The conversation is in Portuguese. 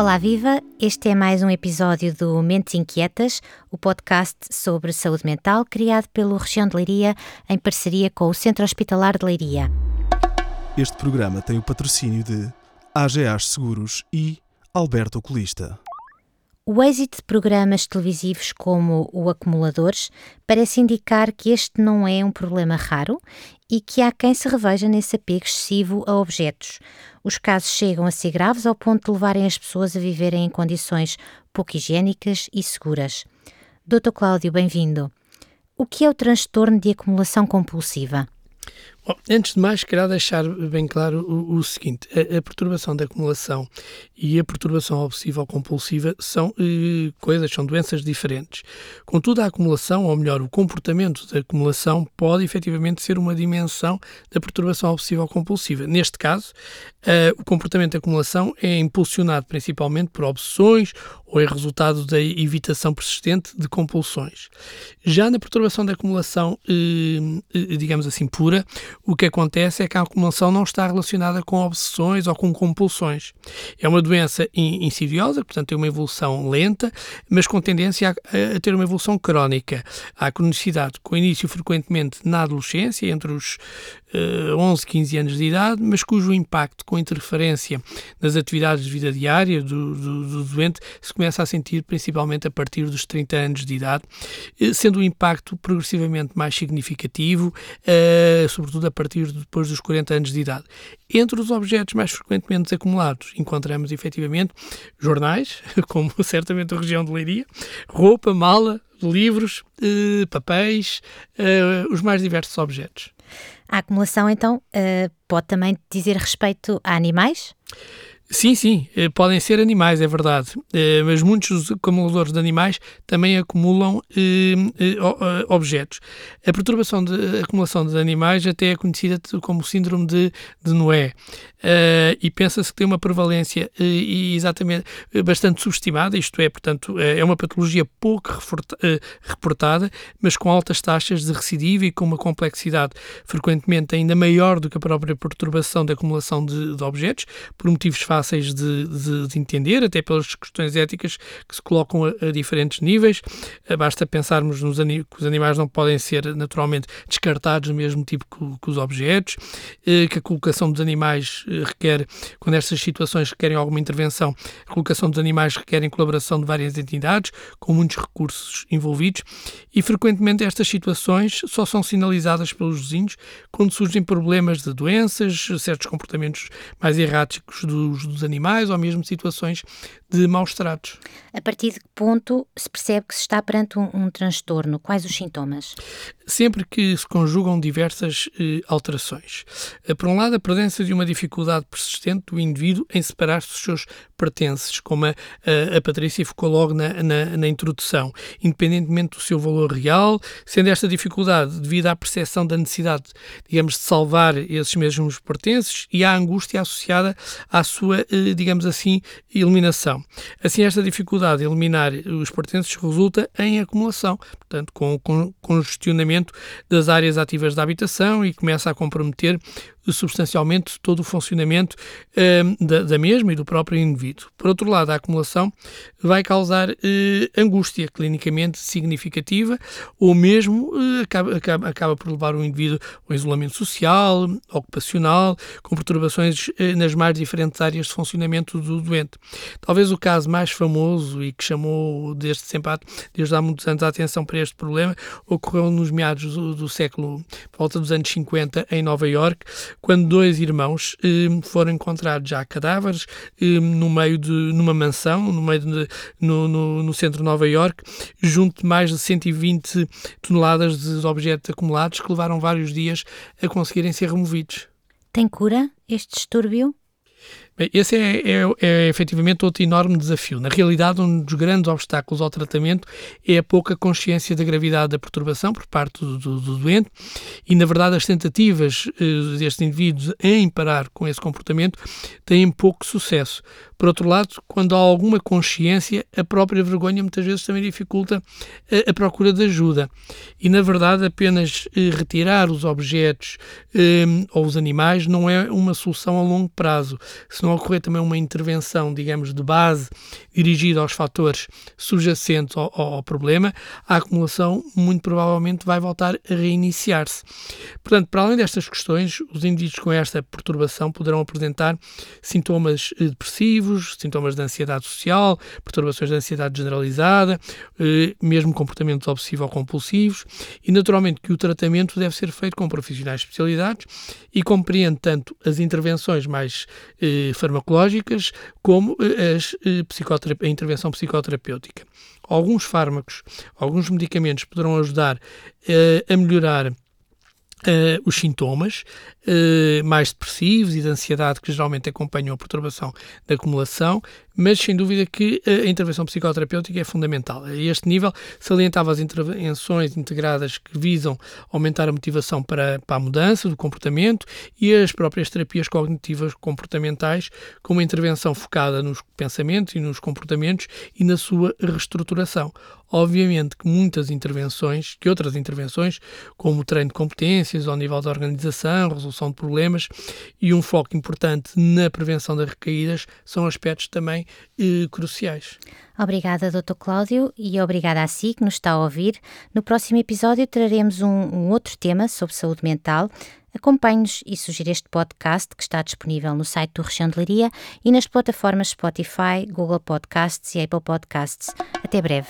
Olá, viva! Este é mais um episódio do Mentes Inquietas, o podcast sobre saúde mental criado pelo Região de Leiria em parceria com o Centro Hospitalar de Leiria. Este programa tem o patrocínio de AGAs Seguros e Alberto Oculista. O êxito de programas televisivos como o Acumuladores parece indicar que este não é um problema raro e que há quem se reveja nesse apego excessivo a objetos. Os casos chegam a ser graves ao ponto de levarem as pessoas a viverem em condições pouco higiênicas e seguras. Dr. Cláudio, bem-vindo. O que é o transtorno de acumulação compulsiva? Bom, antes de mais, quero deixar bem claro o, o seguinte: a, a, perturbação da acumulação e a perturbação obsessiva ou compulsiva são eh, coisas, são doenças diferentes. Contudo, a acumulação, ou melhor, o comportamento da acumulação, pode efetivamente ser uma dimensão da perturbação obsessiva ou compulsiva. Neste caso, eh, o comportamento da acumulação é impulsionado principalmente por obsessões ou é resultado da evitação persistente de compulsões. Já na perturbação da acumulação, eh, eh, digamos assim, pura, o que acontece é que a acumulação não está relacionada com obsessões ou com compulsões. É uma doença insidiosa, portanto, tem uma evolução lenta, mas com tendência a, a ter uma evolução crónica. Há cronicidade com início frequentemente na adolescência, entre os uh, 11, 15 anos de idade, mas cujo impacto com interferência nas atividades de vida diária do, do, do doente se começa a sentir principalmente a partir dos 30 anos de idade, eh, sendo o impacto progressivamente mais significativo, uh, sobretudo a partir de depois dos 40 anos de idade. Entre os objetos mais frequentemente acumulados, encontramos efetivamente jornais, como certamente a região de Leiria, roupa, mala, livros, uh, papéis, uh, os mais diversos objetos. A acumulação, então, uh, pode também dizer respeito a animais? Sim, sim, eh, podem ser animais, é verdade, eh, mas muitos acumuladores de animais também acumulam eh, objetos. A perturbação de acumulação de animais até é conhecida como síndrome de, de Noé e pensa-se que tem uma prevalência exatamente bastante subestimada, isto é, portanto, é uma patologia pouco reportada, mas com altas taxas de recidiva e com uma complexidade frequentemente ainda maior do que a própria perturbação da acumulação de, de objetos, por motivos fáceis fáceis de, de, de, entender, até pelas questões éticas que se colocam a, a diferentes níveis. Eh, basta pensarmos nos que os animais não podem ser naturalmente descartados do mesmo tipo que, que os objetos, eh, que a colocação dos animais eh, requer, quando estas situações requerem alguma intervenção, a colocação dos animais requerem colaboração de várias entidades, com muitos recursos envolvidos, e frequentemente estas situações só são sinalizadas pelos vizinhos quando surgem problemas de doenças, certos comportamentos mais erráticos dos dos animais ou mesmo situações de maus tratos. A partir de que ponto se percebe que se está perante um, um transtorno? Quais os sintomas? Sempre que se conjugam diversas eh, alterações. Eh, por um lado, a presença de uma dificuldade persistente do indivíduo em separar-se dos seus pertences, como a, a, a Patrícia focou logo na, na, na, introdução, independentemente do seu valor real, sendo esta dificuldade devido à percepção da necessidade, digamos, de salvar esses mesmos pertences e à angústia associada à sua, eh, digamos assim, eliminação. Assim, esta dificuldade de eliminar os pertences resulta em acumulação, portanto, com o congestionamento das áreas ativas da habitação e começa a comprometer substancialmente todo o funcionamento eh, da, da, mesma e do próprio indivíduo. Por outro lado, a acumulação vai causar eh, angústia clinicamente significativa ou mesmo eh, acaba, acaba, acaba, por levar o indivíduo ao isolamento social, ocupacional, com perturbações nas mais diferentes áreas de funcionamento do doente. Talvez o caso mais famoso e que chamou desde sempre, desde há muitos anos, a atenção para este problema ocorreu nos meados do, do século, volta dos anos 50, em Nova York, quando dois irmãos eh, foram encontrados já cadáveres eh, no meio de numa mansão, no meio de, no, no, no, centro de Nova York, junto de mais de 120 toneladas de objetos acumulados que levaram vários dias a conseguirem ser removidos. Tem cura este distúrbio? Esse é, é, é, efetivamente outro enorme desafio. Na realidade, um dos grandes obstáculos ao tratamento é a pouca consciência da gravidade da perturbação por parte do, do, do doente e, na verdade, as tentativas eh, destes indivíduos em parar com esse comportamento têm pouco sucesso. Por outro lado, quando há alguma consciência, a própria vergonha muitas vezes também dificulta a, a procura de ajuda. E, na verdade, apenas eh, retirar os objetos eh, ou os animais não é uma solução a longo prazo. Se não ocorrer também uma intervenção, digamos, de base dirigida aos fatores subjacentes ao, ao problema, a acumulação muito provavelmente vai voltar a reiniciar-se. Portanto, para além destas questões, os indivíduos com esta perturbação poderão apresentar sintomas eh, depressivos, sintomas de ansiedade social, perturbações de ansiedade generalizada, eh, mesmo comportamentos obsessivo-compulsivos, e naturalmente que o tratamento deve ser feito com profissionais especializados e compreende tanto as intervenções mais eh, farmacológicas como as, a intervenção psicoterapêutica. Alguns fármacos, alguns medicamentos poderão ajudar a melhorar Uh, os sintomas uh, mais depressivos e de ansiedade que geralmente acompanham a perturbação da acumulação, mas sem dúvida que a intervenção psicoterapêutica é fundamental. A este nível, salientava as intervenções integradas que visam aumentar a motivação para, para a mudança do comportamento e as próprias terapias cognitivas comportamentais, com uma intervenção focada nos pensamentos e nos comportamentos e na sua reestruturação. Obviamente que muitas intervenções, que outras intervenções, como o treino de competências ao nível da organização, resolução de problemas e um foco importante na prevenção das recaídas, são aspectos também cruciais. Obrigada, Dr. Cláudio, e obrigada a si que nos está a ouvir. No próximo episódio traremos um, um outro tema sobre saúde mental. Acompanhe-nos e sugira este podcast que está disponível no site do Região de Leiria e nas plataformas Spotify, Google Podcasts e Apple Podcasts. Até breve.